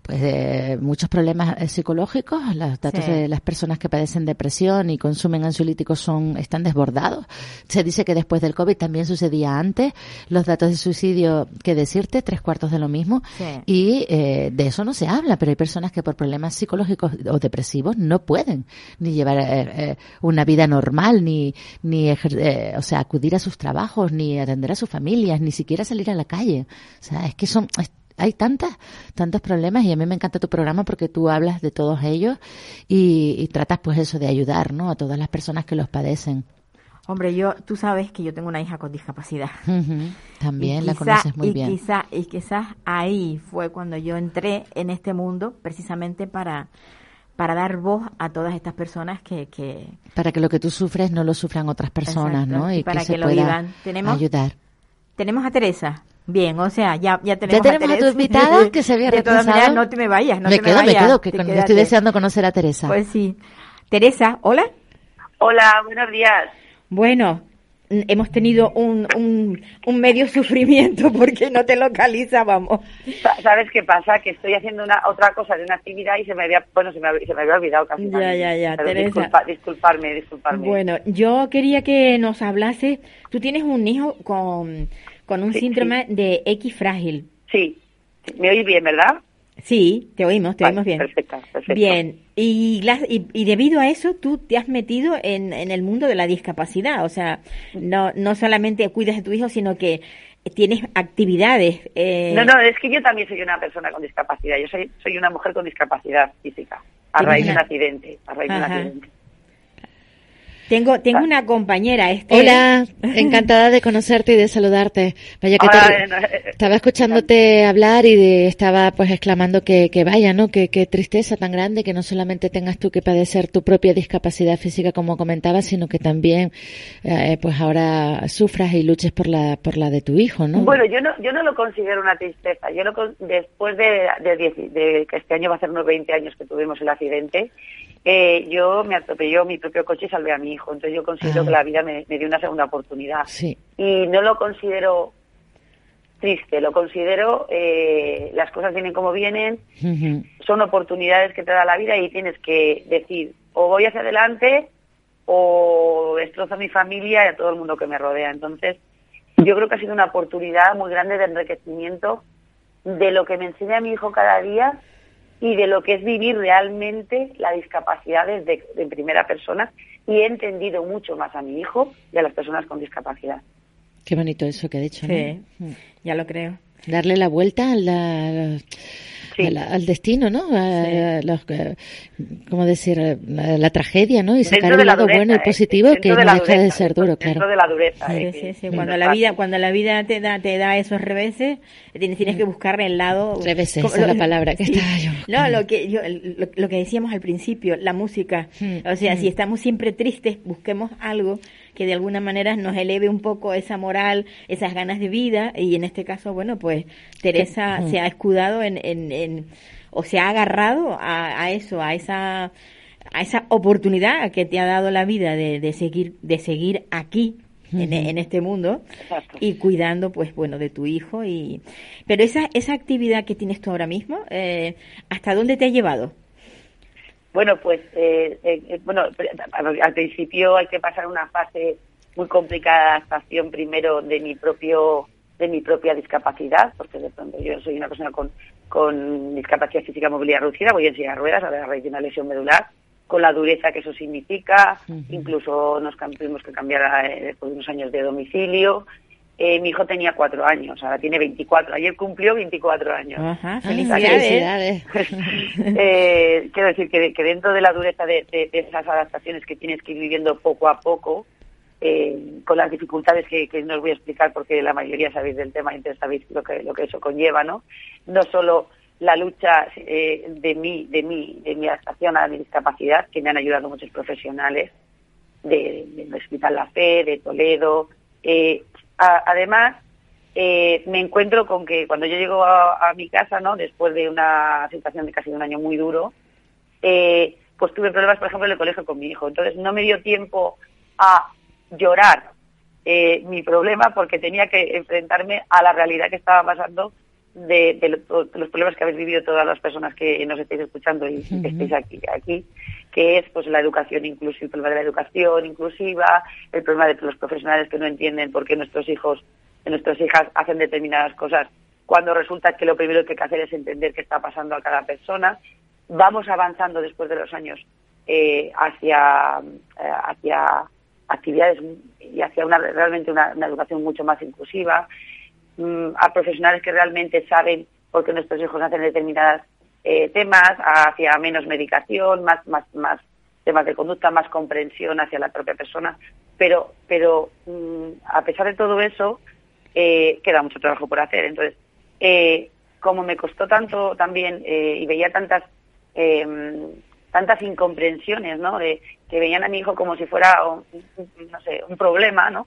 pues, eh, muchos problemas eh, psicológicos. Los datos Sí. de las personas que padecen depresión y consumen ansiolíticos son, están desbordados. Se dice que después del COVID también sucedía antes. Los datos de suicidio, que decirte, tres cuartos de lo mismo. Y eh, de eso no se habla, pero hay personas que por problemas psicológicos o depresivos no pueden ni llevar eh, eh, una vida normal, ni, ni o sea, acudir a sus trabajos, ni atender a sus familias, ni siquiera salir a la calle. O sea, es que son, hay tantas, tantos problemas y a mí me encanta tu programa porque tú hablas de todos ellos y, tratas pues eso de ayudar, ¿no? A todas las personas que los padecen. Hombre, yo, tú sabes que yo tengo una hija con discapacidad. También la conoces muy bien. Quizá, y quizás ahí fue cuando yo entré en este mundo precisamente para, para dar voz a todas estas personas que, que... Para que lo que tú sufres no lo sufran otras personas, ¿no? Y, para que, lo vivan. ¿Tenemos, ayudar. Tenemos a Teresa. Bien, o sea, ya, ya tenemos, ya tenemos a, tu invitada que se había De todas maneras, no te me vayas, no me te quedo, me vayas. Me quedo, que estoy deseando conocer a Teresa. Pues sí. Teresa, hola. Hola, buenos días. Bueno, hemos tenido un, un, un, medio sufrimiento porque no te localizábamos. ¿Sabes qué pasa? Que estoy haciendo una otra cosa de una actividad y se me había, bueno, se me, se me había olvidado casi. Ya, ya, ya, Teresa. Disculpa, disculparme, disculparme. Bueno, yo quería que nos hablase. Tú tienes un hijo con con un síndrome de X frágil. Sí, me oís bien, ¿verdad? Sí, te oímos, te oímos bien. Perfecto, perfecto. Bien, y, y, debido a eso tú te has metido en, en el mundo de la discapacidad, o sea, no, no solamente cuidas de tu hijo, sino que tienes actividades. Eh... No, no, es que yo también soy una persona con discapacidad, yo soy, soy una mujer con discapacidad física, a raíz de un accidente, a raíz de un accidente. Tengo, tengo ah. una compañera. Este... Hola, encantada de conocerte y de saludarte. Vaya que te, estaba escuchándote hablar y estaba pues exclamando que, que vaya, ¿no? Que, que, tristeza tan grande que no solamente tengas tú que padecer tu propia discapacidad física como comentabas, sino que también eh, pues ahora sufras y luches por la por la de tu hijo, ¿no? Bueno, yo no yo no lo considero una tristeza. Yo lo, después de, de, de que este año va a ser unos 20 años que tuvimos el accidente, eh, yo me atropelló mi propio coche y salvé a mi hijo. Entonces yo considero ah. que la vida me, dio una segunda oportunidad. Y no lo considero triste, lo considero, eh, las cosas vienen como vienen, son oportunidades que te da la vida y tienes que decir, o voy hacia adelante o destrozo a mi familia y a todo el mundo que me rodea. Entonces, yo creo que ha sido una oportunidad muy grande de enriquecimiento de lo que me enseña mi hijo cada día y de lo que es vivir realmente la discapacidad desde en primera persona y he entendido mucho más a mi hijo y a las personas con discapacidad. Qué bonito eso que ha dicho. Sí, ya lo creo. Darle la vuelta a la al destino, ¿no? A, los, ¿Cómo decir? La, tragedia, ¿no? Y sacar el lado bueno y ¿eh? positivo que no deja de ser duro, claro. de la dureza. Sí, ¿eh? sí, sí. Cuando la vida, cuando la vida te da, te da esos reveses, tienes, tienes que buscar el lado. Reveses, esa es la palabra que estaba yo. No, lo que, yo, lo, que decíamos al principio, la música. Hmm. O sea, si hmm. estamos siempre tristes, busquemos algo que de alguna manera nos eleve un poco esa moral, esas ganas de vida. Y en este caso, bueno, pues Teresa se ha escudado en, en, o se ha agarrado a, eso, a esa a esa oportunidad que te ha dado la vida de, de seguir de seguir aquí en, este mundo y cuidando pues bueno de tu hijo. Y pero esa esa actividad que tienes tú ahora mismo eh, hasta dónde te ha llevado bueno, pues eh, eh, eh bueno, al principio hay que pasar una fase muy complicada de adaptación primero de mi propio de mi propia discapacidad, porque de pronto yo soy una persona con, con discapacidad física movilidad reducida, voy en silla de ruedas a raíz de una lesión medular, con la dureza que eso significa, incluso nos tuvimos que cambiar eh, después de unos años de domicilio, eh, mi hijo tenía cuatro años, ahora tiene 24. Ayer cumplió 24 años. Ajá, felicidades. eh, quiero decir que, que, dentro de la dureza de, esas adaptaciones que tienes que ir viviendo poco a poco, eh, con las dificultades que, no os voy a explicar porque la mayoría sabéis del tema y entonces sabéis lo que, lo que eso conlleva, ¿no? No solo la lucha de mí, de mí, de mi adaptación a mi discapacidad, que me han ayudado muchos profesionales de, del Hospital La Fe, de Toledo, eh, además, eh, me encuentro con que cuando yo llego a, mi casa, ¿no? Después de una situación de casi un año muy duro, eh, pues tuve problemas, por ejemplo, en el colegio con mi hijo. Entonces no me dio tiempo a llorar eh, mi problema porque tenía que enfrentarme a la realidad que estaba pasando de, los problemas que habéis vivido todas las personas que nos estáis escuchando y que estáis aquí. aquí. que es pues la educación inclusiva, el problema de la educación inclusiva, el problema de los profesionales que no entienden por qué nuestros hijos, nuestras hijas hacen determinadas cosas cuando resulta que lo primero que hay que hacer es entender qué está pasando a cada persona. Vamos avanzando después de los años eh, hacia, eh, hacia actividades y hacia una, realmente una, educación mucho más inclusiva, mm, a profesionales que realmente saben por qué nuestros hijos hacen determinadas eh, temas, hacia menos medicación, más, más, más temas de conducta, más comprensión hacia la propia persona. Pero, pero mm, a pesar de todo eso, eh, queda mucho trabajo por hacer. Entonces, eh, como me costó tanto también eh, y veía tantas eh, tantas incomprensiones, ¿no? De, que veían a mi hijo como si fuera, un, no sé, un problema, ¿no?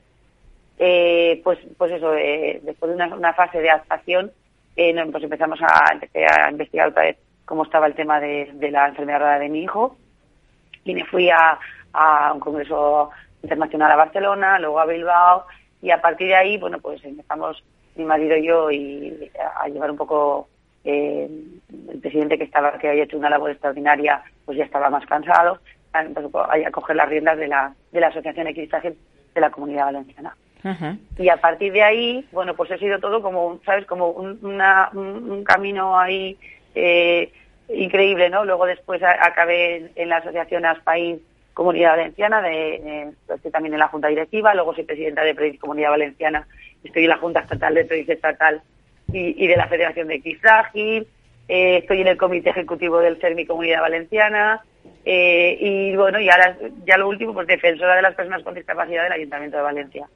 Eh, pues, pues eso, eh, después de una, fase de adaptación, eh, pues empezamos a, a investigar otra vez cómo estaba el tema de, la enfermedad de mi hijo. Y me fui a, a un congreso internacional a Barcelona, luego a Bilbao y a partir de ahí, bueno, pues empezamos mi marido y yo y a llevar un poco el presidente que estaba que había hecho una labor extraordinaria pues ya estaba más cansado. A, coger las riendas de la de la asociación Equistaje de la Comunidad Valenciana y a partir de ahí bueno pues ha sido todo como sabes como un, camino ahí eh, increíble no luego después acabé en, la asociación Aspain Comunidad Valenciana de, estoy también en la junta directiva luego soy presidenta de Comunidad Valenciana estoy en la Junta Estatal de Proyecto Estatal y, de la Federación de Equifrágil, eh, estoy en el Comité Ejecutivo del CERMI Comunidad Valenciana, eh, y bueno, y ahora, ya lo último, pues defensora de las personas con discapacidad del Ayuntamiento de Valencia,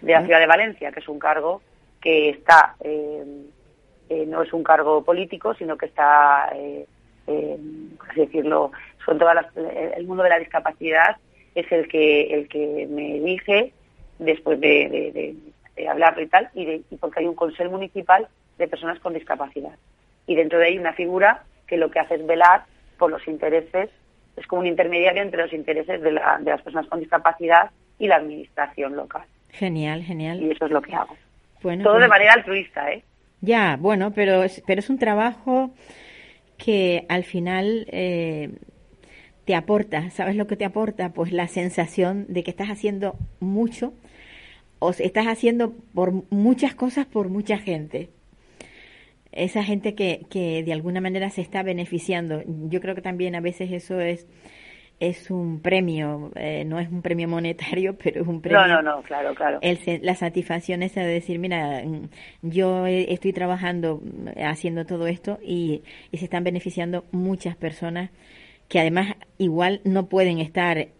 de la ciudad de Valencia, que es un cargo que está, eh, no es un cargo político, sino que está, así decirlo, son todas las, el mundo de la discapacidad es el que, el que me elige después de de hablarlo y tal, y, porque hay un consejo municipal de personas con discapacidad. Y dentro de ahí una figura que lo que hace es velar por los intereses, es como un intermediario entre los intereses de, las personas con discapacidad y la administración local. Genial, genial. Y eso es lo que hago. Bueno, Todo de pues manera altruista, ¿eh? Ya, bueno, pero es, pero es un trabajo que al final eh, te aporta, ¿sabes lo que te aporta? Pues la sensación de que estás haciendo mucho o estás haciendo por muchas cosas por mucha gente. Esa gente que, que de alguna manera se está beneficiando. Yo creo que también a veces eso es es un premio, eh, no es un premio monetario, pero es un premio. No, no, no, claro, claro. El, la satisfacción es de decir, mira, yo estoy trabajando, haciendo todo esto y, y se están beneficiando muchas personas que además igual no pueden estar eh,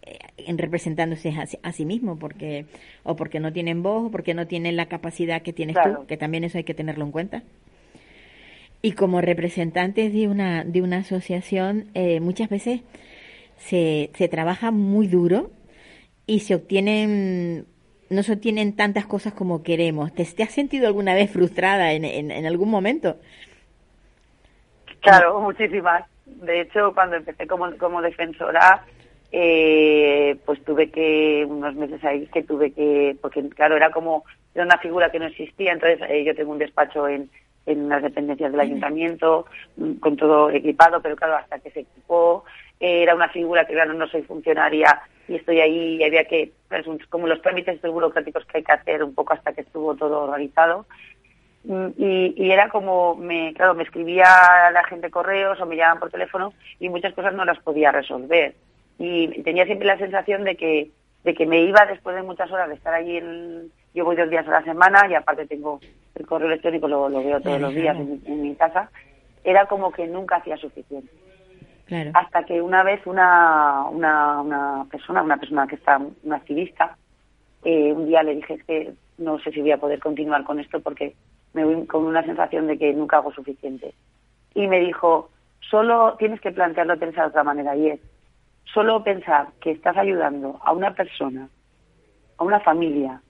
representándose a, sí mismos porque o porque no tienen voz o porque no tienen la capacidad que tienes tú, que también eso hay que tenerlo en cuenta. Y como representantes de una de una asociación eh, muchas veces se, se trabaja muy duro y se obtienen no se obtienen tantas cosas como queremos. ¿Te, has sentido alguna vez frustrada en, en algún momento? Claro, muchísimas de hecho, cuando empecé como, como defensora, eh, pues tuve que, unos meses ahí, que tuve que, porque claro, era como, era una figura que no existía, entonces eh, yo tengo un despacho en, en las dependencias del ayuntamiento, mm, con todo equipado, pero claro, hasta que se equipó, era una figura que, claro, no soy funcionaria y estoy ahí y había que, pues, como los trámites burocráticos que hay que hacer un poco hasta que estuvo todo organizado, y, y, era como, me, claro, me escribía la gente correos o me llamaban por teléfono y muchas cosas no las podía resolver. Y tenía siempre la sensación de que, de que me iba después de muchas horas de estar allí, en, yo voy dos días a la semana y aparte tengo el correo electrónico, lo, lo veo todos los días en, mi casa, era como que nunca hacía suficiente. Hasta que una vez una, una, una persona, una persona que está, una activista, eh, un día le dije que no sé si voy a poder continuar con esto porque me voy con una sensación de que nunca hago suficiente. Y me dijo, solo tienes que plantearlo de otra manera y es, solo pensar que estás ayudando a una persona, a una familia,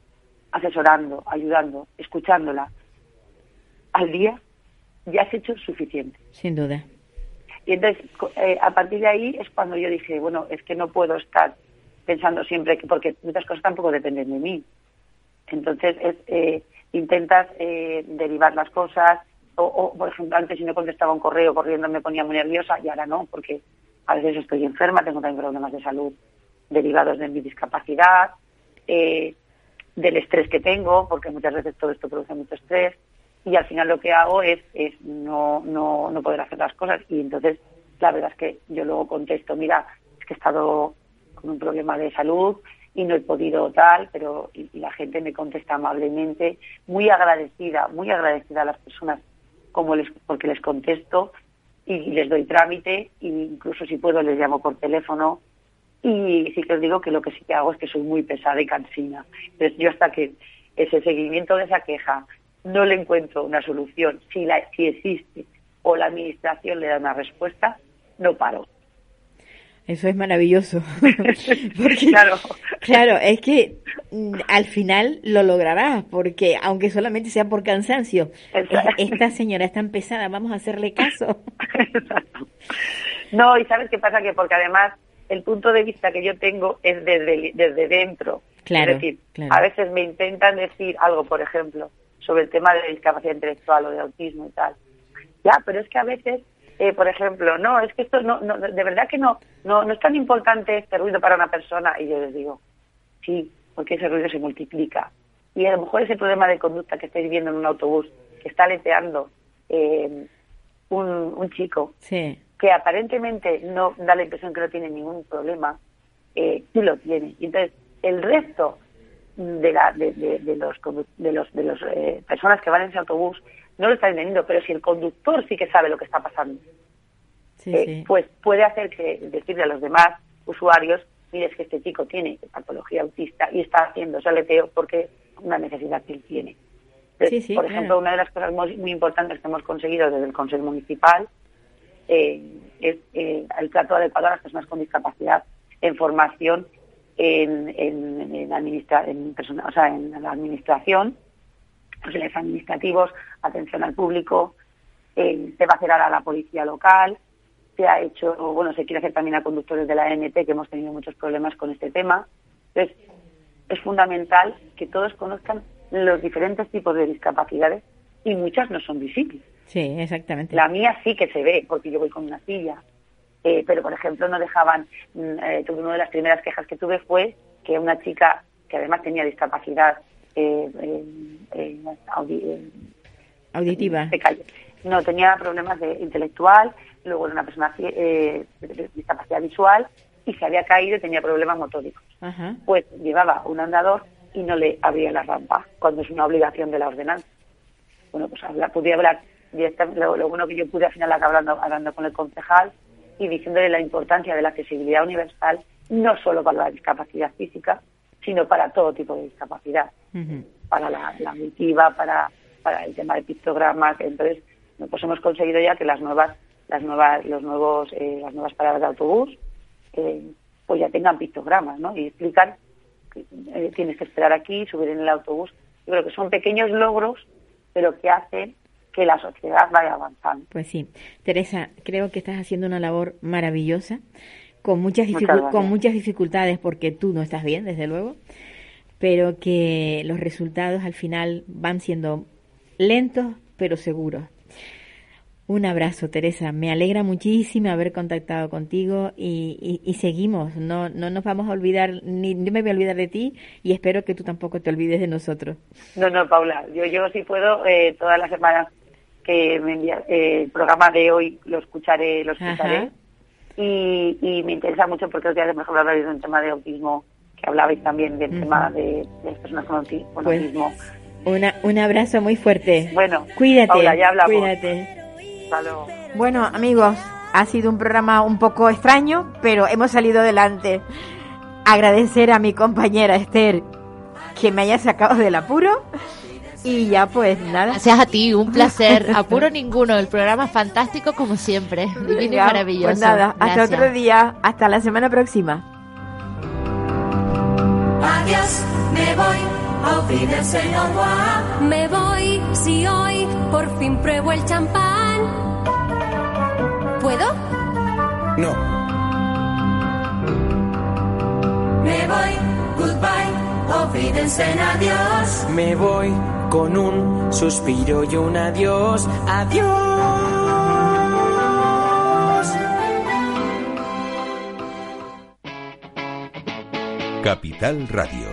asesorando, ayudando, escuchándola al día, ya has hecho suficiente. Sin duda. Y entonces, eh, a partir de ahí es cuando yo dije, bueno, es que no puedo estar pensando siempre que, porque muchas cosas tampoco dependen de mí. Entonces, es, eh, intentas eh, derivar las cosas, o, por ejemplo, antes si no contestaba un correo corriendo me ponía muy nerviosa y ahora no, porque a veces estoy enferma, tengo también problemas de salud derivados de mi discapacidad, eh, del estrés que tengo, porque muchas veces todo esto produce mucho estrés, y al final lo que hago es, es no, no, no poder hacer las cosas. Y entonces, la verdad es que yo luego contesto, mira, es que he estado con un problema de salud y no he podido tal, pero y, la gente me contesta amablemente, muy agradecida, muy agradecida a las personas como les, porque les contesto y les doy trámite e incluso si puedo les llamo por teléfono y sí que os digo que lo que sí que hago es que soy muy pesada y cansina. Entonces yo hasta que ese seguimiento de esa queja no le encuentro una solución, si, la, si existe o la administración le da una respuesta, no paro. Eso es maravilloso. porque, claro. claro, es que mm, al final lo lograrás, porque aunque solamente sea por cansancio, esta señora es tan pesada, vamos a hacerle caso. no, y ¿sabes qué pasa? Que porque además el punto de vista que yo tengo es desde, desde dentro. Claro, es decir, claro. a veces me intentan decir algo, por ejemplo, sobre el tema de discapacidad intelectual o de autismo y tal. Ya, pero es que a veces eh, por ejemplo, no, es que esto no, no, de verdad que no, no, no es tan importante este ruido para una persona. Y yo les digo, sí, porque ese ruido se multiplica. Y a lo mejor ese problema de conducta que estáis viendo en un autobús, que está leteando eh, un, un chico, Sí. que aparentemente no da la impresión que no tiene ningún problema, eh, sí lo tiene. Y entonces, el resto de, la, de, de, de los de los de los eh, personas que van en ese autobús no lo están entendiendo, pero si el conductor sí que sabe lo que está pasando, Sí, eh, sí. pues puede hacer que decirle a los demás usuarios, mire, es que este chico tiene patología autista y está haciendo ese aleteo porque una necesidad que él tiene. Entonces, Sí, sí, por claro. ejemplo, una de las cosas muy, muy importantes que hemos conseguido desde el Consejo Municipal eh, es eh, el trato adecuado a las personas con discapacidad en formación en, en, en, administra- en persona- o sea, en la administración, auxiliares administrativos, atención al público, eh, se va a hacer ahora a la policía local, se ha hecho, bueno, se quiere hacer también a conductores de la ANT, que hemos tenido muchos problemas con este tema. Entonces, es fundamental que todos conozcan los diferentes tipos de discapacidades y muchas no son visibles. Sí, exactamente. La mía sí que se ve, porque yo voy con una silla. Eh, pero, por ejemplo, no dejaban. mm, eh, una de las primeras quejas que tuve fue que una chica que además tenía discapacidad eh, audi- Auditiva. No, tenía problemas de intelectual, luego era una persona eh, de discapacidad visual y se había caído y tenía problemas motóricos. Ajá. Pues llevaba un andador y no le abría la rampa, cuando es una obligación de la ordenanza. Bueno, pues habla, pude hablar, directamente, lo, lo bueno que yo pude al final acabar hablando, hablando con el concejal y diciéndole la importancia de la accesibilidad universal, no solo para la discapacidad física, sino para todo tipo de discapacidad para la, la auditiva, para, para el tema de pictogramas. Entonces, pues hemos conseguido ya que las nuevas, las nuevas, los nuevos, eh, las nuevas paradas de autobús, eh, pues ya tengan pictogramas, ¿no? Y explican que eh, tienes que esperar aquí, subir en el autobús. Yo creo que son pequeños logros, pero que hacen que la sociedad vaya avanzando. Pues sí. Teresa, creo que estás haciendo una labor maravillosa, con muchas, Muchas con muchas dificultades, porque tú no estás bien, desde luego, pero que los resultados al final van siendo lentos, pero seguros. Un abrazo, Teresa. Me alegra muchísimo haber contactado contigo y, y- y seguimos. No, no nos vamos a olvidar, ni yo me voy a olvidar de ti y espero que tú tampoco te olvides de nosotros. No, no, Paula, yo, yo si puedo, eh, todas las semanas que me envía eh, el programa de hoy lo escucharé, lo escucharé. Y, y me interesa mucho porque os días, por ejemplo, habláis de un tema de autismo, que hablabais también del tema de, de las personas con, auti- con Pues, autismo. Una, un abrazo muy fuerte. Bueno, Cuídate. Paula, ya hablamos. Cuídate. Hasta luego. Bueno, amigos, ha sido un programa un poco extraño, pero hemos salido adelante. Agradecer a mi compañera Esther que me haya sacado del apuro. Y ya pues nada. Gracias a ti, un placer. Apuro ninguno, el programa es fantástico como siempre. Divino y Ya, maravilloso. Pues nada, hasta Gracias. otro día, hasta la semana próxima. Adiós, me voy, auf Wiedersehen, au revoir. Me voy si hoy por fin pruebo el champán. ¿Puedo? No. Me voy, goodbye, auf Wiedersehen, adiós. Me voy con un suspiro y un adiós, adiós. Capital Radio